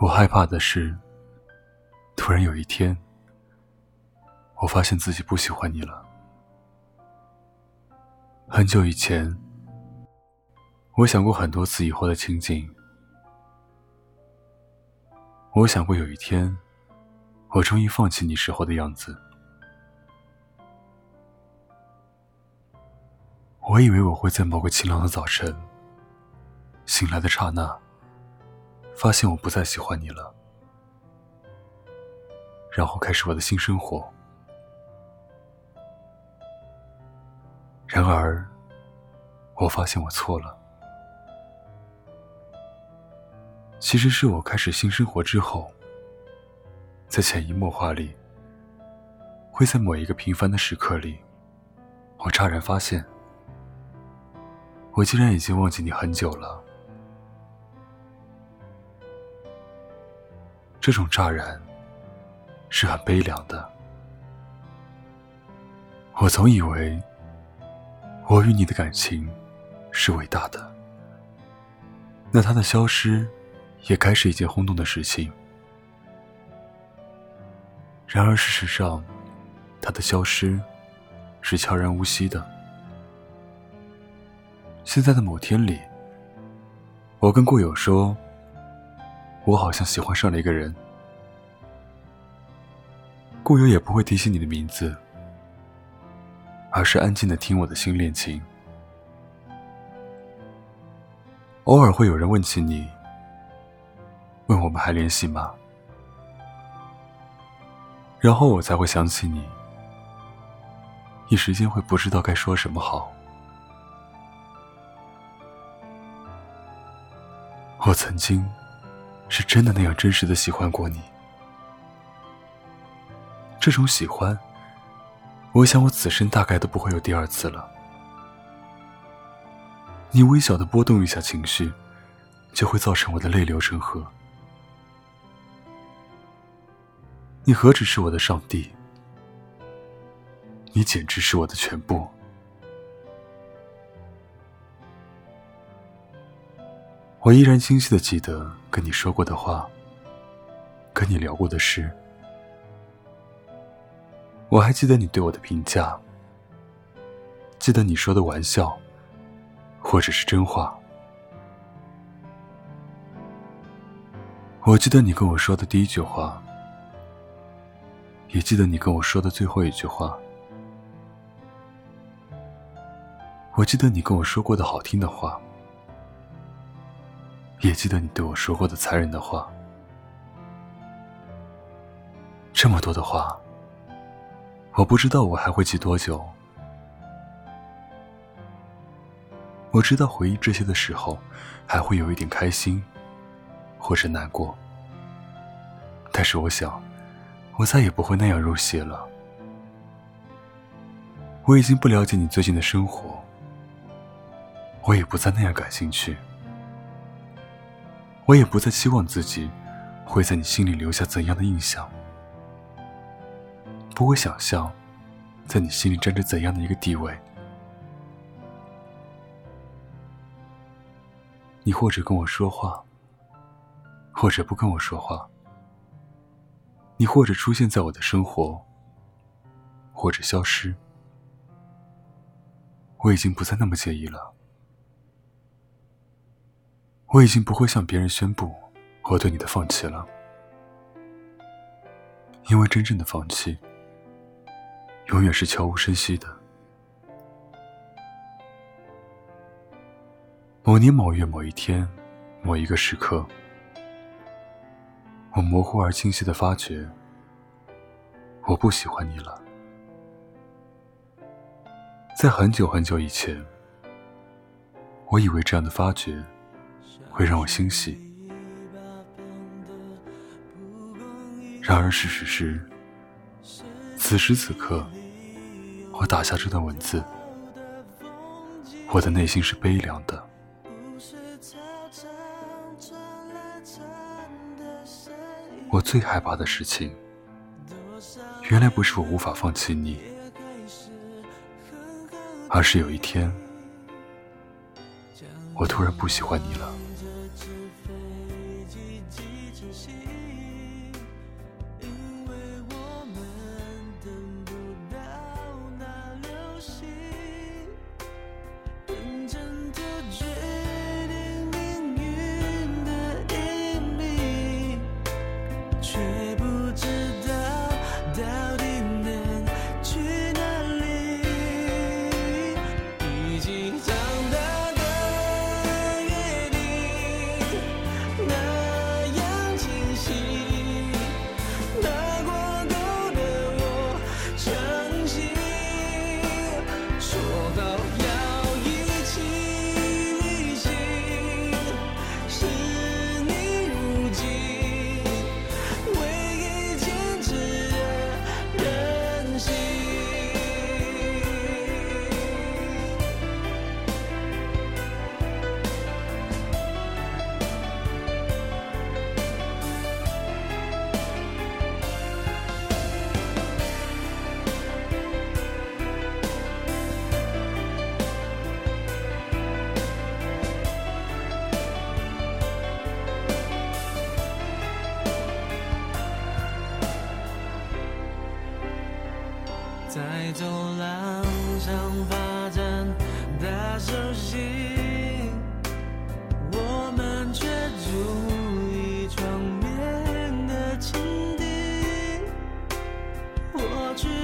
我害怕的是，突然有一天，我发现自己不喜欢你了。很久以前，我想过很多次以后的情景。我想过有一天，我终于放弃你时候的样子。我以为我会在某个晴朗的早晨，醒来的刹那，发现我不再喜欢你了，然后开始我的新生活。然而，我发现我错了。其实是我开始新生活之后，在潜移默化里，会在某一个平凡的时刻里，我乍然发现，我竟然已经忘记你很久了。这种乍然，是很悲凉的。我总以为，我与你的感情是伟大的，那它的消失。也该是一件轰动的事情。然而，事实上，它的消失是悄然无息的。现在的某天里，我跟故友说，我好像喜欢上了一个人。故友也不会提起你的名字，而是安静的听我的新恋情。偶尔会有人问起你。问我们还联系吗？然后我才会想起你，一时间会不知道该说什么好。我曾经是真的那样真实的喜欢过你，这种喜欢，我想我此生大概都不会有第二次了。你微小的波动一下情绪，就会造成我的泪流成河。你何止是我的上帝，你简直是我的全部。我依然清晰的记得跟你说过的话，跟你聊过的事。我还记得你对我的评价，记得你说的玩笑，或者是真话。我记得你跟我说的第一句话。也记得你跟我说的最后一句话。我记得你跟我说过的好听的话，也记得你对我说过的残忍的话。这么多的话，我不知道我还会记多久。我知道回忆这些的时候，还会有一点开心，或者难过。但是我想。我再也不会那样入戏了。我已经不了解你最近的生活，我也不再那样感兴趣，我也不再期望自己会在你心里留下怎样的印象，不会想象在你心里占着怎样的一个地位。你或者跟我说话，或者不跟我说话。你或者出现在我的生活，或者消失，我已经不再那么介意了。我已经不会向别人宣布我对你的放弃了，因为真正的放弃，永远是悄无声息的。某年某月某一天，某一个时刻。我模糊而清晰的发觉，我不喜欢你了。在很久很久以前，我以为这样的发觉会让我欣喜。然而事实是，此时此刻，我打下这段文字，我的内心是悲凉的。我最害怕的事情，原来不是我无法放弃你，而是有一天，我突然不喜欢你了。在走廊上发展的手心，我们却注意窗边的蜻蜓。过去。